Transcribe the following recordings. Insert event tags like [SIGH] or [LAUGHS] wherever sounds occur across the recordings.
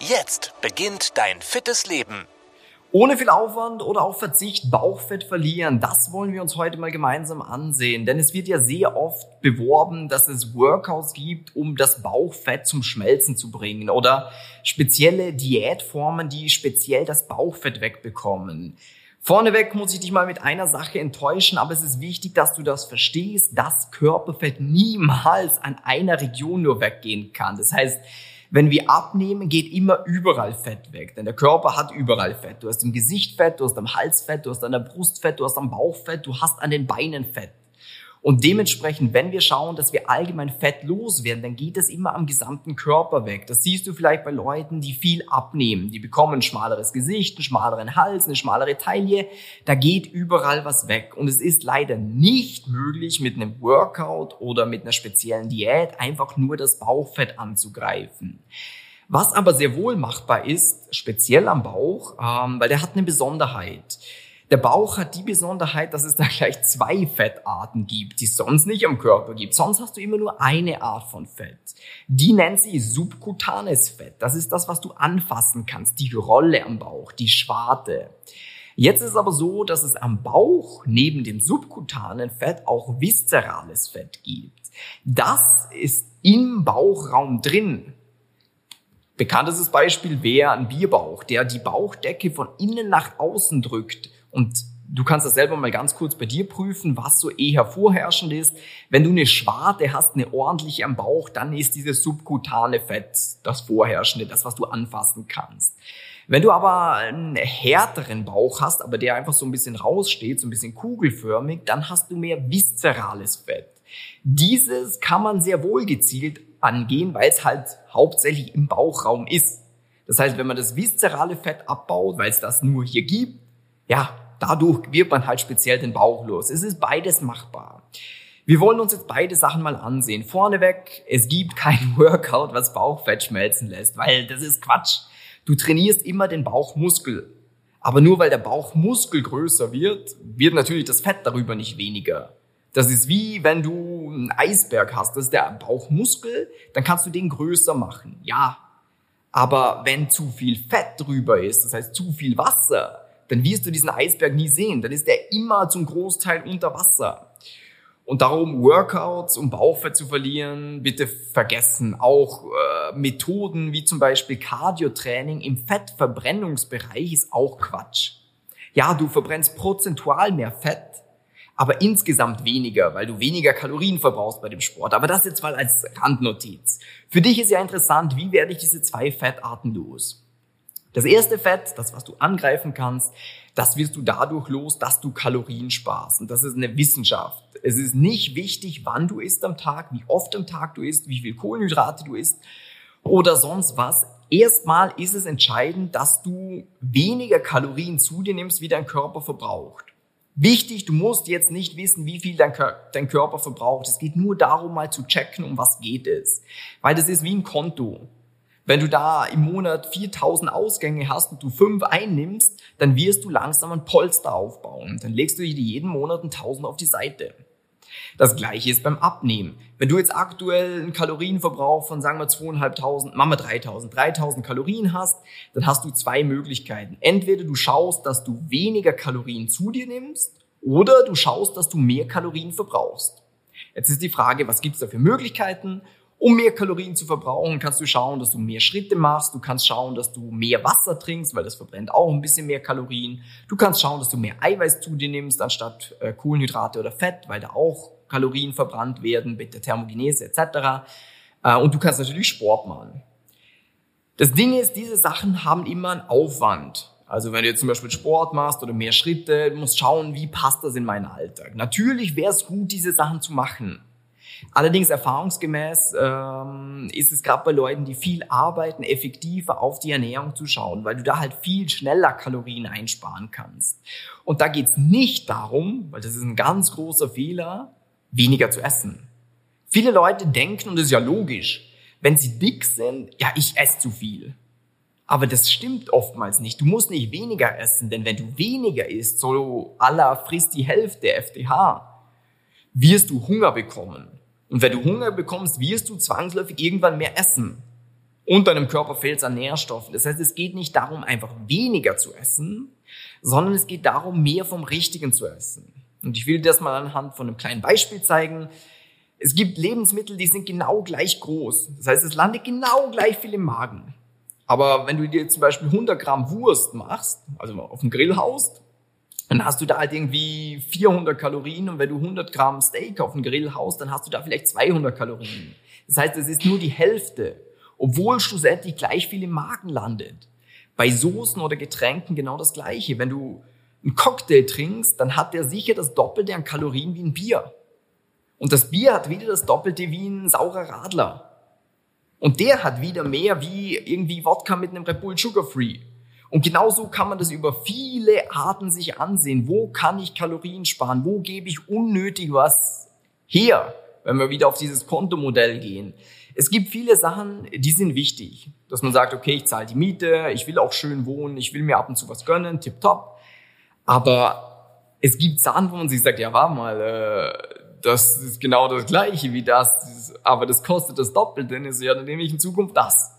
Jetzt beginnt dein fittes Leben. Ohne viel Aufwand oder auch Verzicht Bauchfett verlieren, das wollen wir uns heute mal gemeinsam ansehen. Denn es wird ja sehr oft beworben, dass es Workouts gibt, um das Bauchfett zum Schmelzen zu bringen oder spezielle Diätformen, die speziell das Bauchfett wegbekommen. Vorneweg muss ich dich mal mit einer Sache enttäuschen, aber es ist wichtig, dass du das verstehst, dass Körperfett niemals an einer Region nur weggehen kann. Das heißt, wenn wir abnehmen, geht immer überall Fett weg, denn der Körper hat überall Fett. Du hast im Gesicht Fett, du hast am Hals Fett, du hast an der Brust Fett, du hast am Bauch Fett, du hast an den Beinen Fett. Und dementsprechend, wenn wir schauen, dass wir allgemein Fett loswerden, dann geht es immer am gesamten Körper weg. Das siehst du vielleicht bei Leuten, die viel abnehmen. Die bekommen ein schmaleres Gesicht, einen schmaleren Hals, eine schmalere Taille. Da geht überall was weg. Und es ist leider nicht möglich, mit einem Workout oder mit einer speziellen Diät einfach nur das Bauchfett anzugreifen. Was aber sehr wohl machbar ist, speziell am Bauch, ähm, weil der hat eine Besonderheit. Der Bauch hat die Besonderheit, dass es da gleich zwei Fettarten gibt, die es sonst nicht am Körper gibt. Sonst hast du immer nur eine Art von Fett. Die nennt sie subkutanes Fett. Das ist das, was du anfassen kannst. Die Rolle am Bauch, die Schwarte. Jetzt ist es aber so, dass es am Bauch neben dem subkutanen Fett auch viszerales Fett gibt. Das ist im Bauchraum drin. Bekanntestes Beispiel wäre ein Bierbauch, der die Bauchdecke von innen nach außen drückt und du kannst das selber mal ganz kurz bei dir prüfen, was so eher vorherrschend ist. Wenn du eine Schwarte hast, eine ordentliche am Bauch, dann ist dieses subkutane Fett das vorherrschende, das, was du anfassen kannst. Wenn du aber einen härteren Bauch hast, aber der einfach so ein bisschen raussteht, so ein bisschen kugelförmig, dann hast du mehr viszerales Fett. Dieses kann man sehr wohl gezielt angehen, weil es halt hauptsächlich im Bauchraum ist. Das heißt, wenn man das viszerale Fett abbaut, weil es das nur hier gibt, ja, dadurch wird man halt speziell den Bauch los. Es ist beides machbar. Wir wollen uns jetzt beide Sachen mal ansehen. Vorneweg, es gibt kein [LAUGHS] Workout, was Bauchfett schmelzen lässt, weil das ist Quatsch. Du trainierst immer den Bauchmuskel. Aber nur weil der Bauchmuskel größer wird, wird natürlich das Fett darüber nicht weniger. Das ist wie wenn du einen Eisberg hast, das ist der Bauchmuskel, dann kannst du den größer machen. Ja. Aber wenn zu viel Fett drüber ist, das heißt zu viel Wasser, dann wirst du diesen Eisberg nie sehen. Dann ist er immer zum Großteil unter Wasser. Und darum Workouts, um Bauchfett zu verlieren, bitte vergessen. Auch äh, Methoden wie zum Beispiel Cardio-Training im Fettverbrennungsbereich ist auch Quatsch. Ja, du verbrennst prozentual mehr Fett, aber insgesamt weniger, weil du weniger Kalorien verbrauchst bei dem Sport. Aber das jetzt mal als Randnotiz. Für dich ist ja interessant, wie werde ich diese zwei Fettarten los? Das erste Fett, das was du angreifen kannst, das wirst du dadurch los, dass du Kalorien sparst. Und das ist eine Wissenschaft. Es ist nicht wichtig, wann du isst am Tag, wie oft am Tag du isst, wie viel Kohlenhydrate du isst oder sonst was. Erstmal ist es entscheidend, dass du weniger Kalorien zu dir nimmst, wie dein Körper verbraucht. Wichtig, du musst jetzt nicht wissen, wie viel dein, dein Körper verbraucht. Es geht nur darum, mal zu checken, um was geht es. Weil das ist wie ein Konto. Wenn du da im Monat 4000 Ausgänge hast und du fünf einnimmst, dann wirst du langsam ein Polster aufbauen. Dann legst du dir jeden Monat ein 1000 auf die Seite. Das gleiche ist beim Abnehmen. Wenn du jetzt aktuell einen Kalorienverbrauch von, sagen wir, 2500, machen wir 3000, 3000 Kalorien hast, dann hast du zwei Möglichkeiten. Entweder du schaust, dass du weniger Kalorien zu dir nimmst oder du schaust, dass du mehr Kalorien verbrauchst. Jetzt ist die Frage, was gibt's da für Möglichkeiten? Um mehr Kalorien zu verbrauchen, kannst du schauen, dass du mehr Schritte machst. Du kannst schauen, dass du mehr Wasser trinkst, weil das verbrennt auch ein bisschen mehr Kalorien. Du kannst schauen, dass du mehr Eiweiß zu dir nimmst, anstatt äh, Kohlenhydrate oder Fett, weil da auch Kalorien verbrannt werden mit der Thermogenese etc. Äh, und du kannst natürlich Sport machen. Das Ding ist, diese Sachen haben immer einen Aufwand. Also wenn du jetzt zum Beispiel Sport machst oder mehr Schritte, du musst schauen, wie passt das in meinen Alltag. Natürlich wäre es gut, diese Sachen zu machen. Allerdings erfahrungsgemäß ähm, ist es gerade bei Leuten, die viel arbeiten, effektiver auf die Ernährung zu schauen, weil du da halt viel schneller Kalorien einsparen kannst. Und da geht's nicht darum, weil das ist ein ganz großer Fehler, weniger zu essen. Viele Leute denken, und das ist ja logisch, wenn sie dick sind, ja, ich esse zu viel. Aber das stimmt oftmals nicht. Du musst nicht weniger essen, denn wenn du weniger isst, so aller frisst die Hälfte FDH, wirst du Hunger bekommen. Und wenn du Hunger bekommst, wirst du zwangsläufig irgendwann mehr essen. Und deinem Körper fehlt es an Nährstoffen. Das heißt, es geht nicht darum, einfach weniger zu essen, sondern es geht darum, mehr vom Richtigen zu essen. Und ich will das mal anhand von einem kleinen Beispiel zeigen. Es gibt Lebensmittel, die sind genau gleich groß. Das heißt, es landet genau gleich viel im Magen. Aber wenn du dir zum Beispiel 100 Gramm Wurst machst, also auf dem Grill haust, dann hast du da halt irgendwie 400 Kalorien und wenn du 100 Gramm Steak auf dem Grill haust, dann hast du da vielleicht 200 Kalorien. Das heißt, es ist nur die Hälfte, obwohl schlussendlich gleich viel im Magen landet. Bei Soßen oder Getränken genau das Gleiche. Wenn du einen Cocktail trinkst, dann hat der sicher das Doppelte an Kalorien wie ein Bier. Und das Bier hat wieder das Doppelte wie ein saurer Radler. Und der hat wieder mehr wie irgendwie Wodka mit einem Red Bull Sugar Free. Und genauso kann man das über viele Arten sich ansehen. Wo kann ich Kalorien sparen? Wo gebe ich unnötig was her? Wenn wir wieder auf dieses Kontomodell gehen. Es gibt viele Sachen, die sind wichtig. Dass man sagt, okay, ich zahle die Miete, ich will auch schön wohnen, ich will mir ab und zu was gönnen, tipptopp. Aber es gibt Sachen, wo man sich sagt, ja, warte mal, äh, das ist genau das Gleiche wie das, aber das kostet das Doppelte, dann ist ja, dann nehme ich in Zukunft das.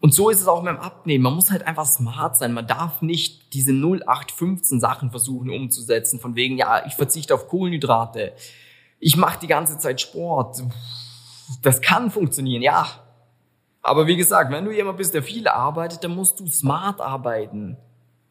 Und so ist es auch beim Abnehmen. Man muss halt einfach smart sein. Man darf nicht diese 0815 Sachen versuchen umzusetzen, von wegen, ja, ich verzichte auf Kohlenhydrate. Ich mache die ganze Zeit Sport. Das kann funktionieren, ja. Aber wie gesagt, wenn du jemand bist, der viel arbeitet, dann musst du smart arbeiten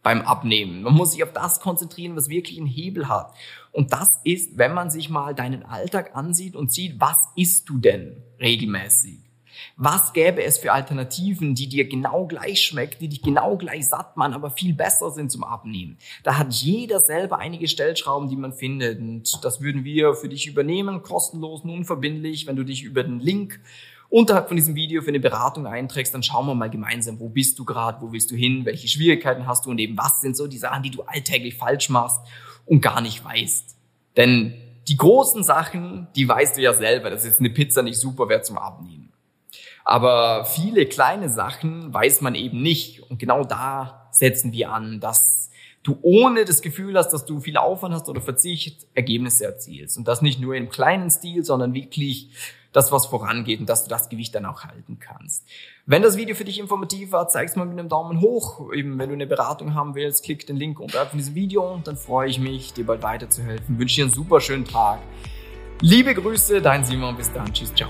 beim Abnehmen. Man muss sich auf das konzentrieren, was wirklich einen Hebel hat. Und das ist, wenn man sich mal deinen Alltag ansieht und sieht, was isst du denn regelmäßig? Was gäbe es für Alternativen, die dir genau gleich schmecken, die dich genau gleich satt machen, aber viel besser sind zum Abnehmen? Da hat jeder selber einige Stellschrauben, die man findet. Und das würden wir für dich übernehmen, kostenlos und unverbindlich, wenn du dich über den Link unterhalb von diesem Video für eine Beratung einträgst, dann schauen wir mal gemeinsam, wo bist du gerade, wo willst du hin, welche Schwierigkeiten hast du und eben was sind so die Sachen, die du alltäglich falsch machst und gar nicht weißt. Denn die großen Sachen, die weißt du ja selber, das ist eine Pizza nicht super wert zum Abnehmen. Aber viele kleine Sachen weiß man eben nicht und genau da setzen wir an, dass du ohne das Gefühl hast, dass du viel Aufwand hast oder Verzicht Ergebnisse erzielst. Und das nicht nur im kleinen Stil, sondern wirklich das, was vorangeht und dass du das Gewicht dann auch halten kannst. Wenn das Video für dich informativ war, zeig es mal mit einem Daumen hoch. Eben, wenn du eine Beratung haben willst, klick den Link unterhalb von diesem Video und dann freue ich mich, dir bald weiterzuhelfen. Wünsche dir einen super schönen Tag. Liebe Grüße, dein Simon. Bis dann. Tschüss, ciao.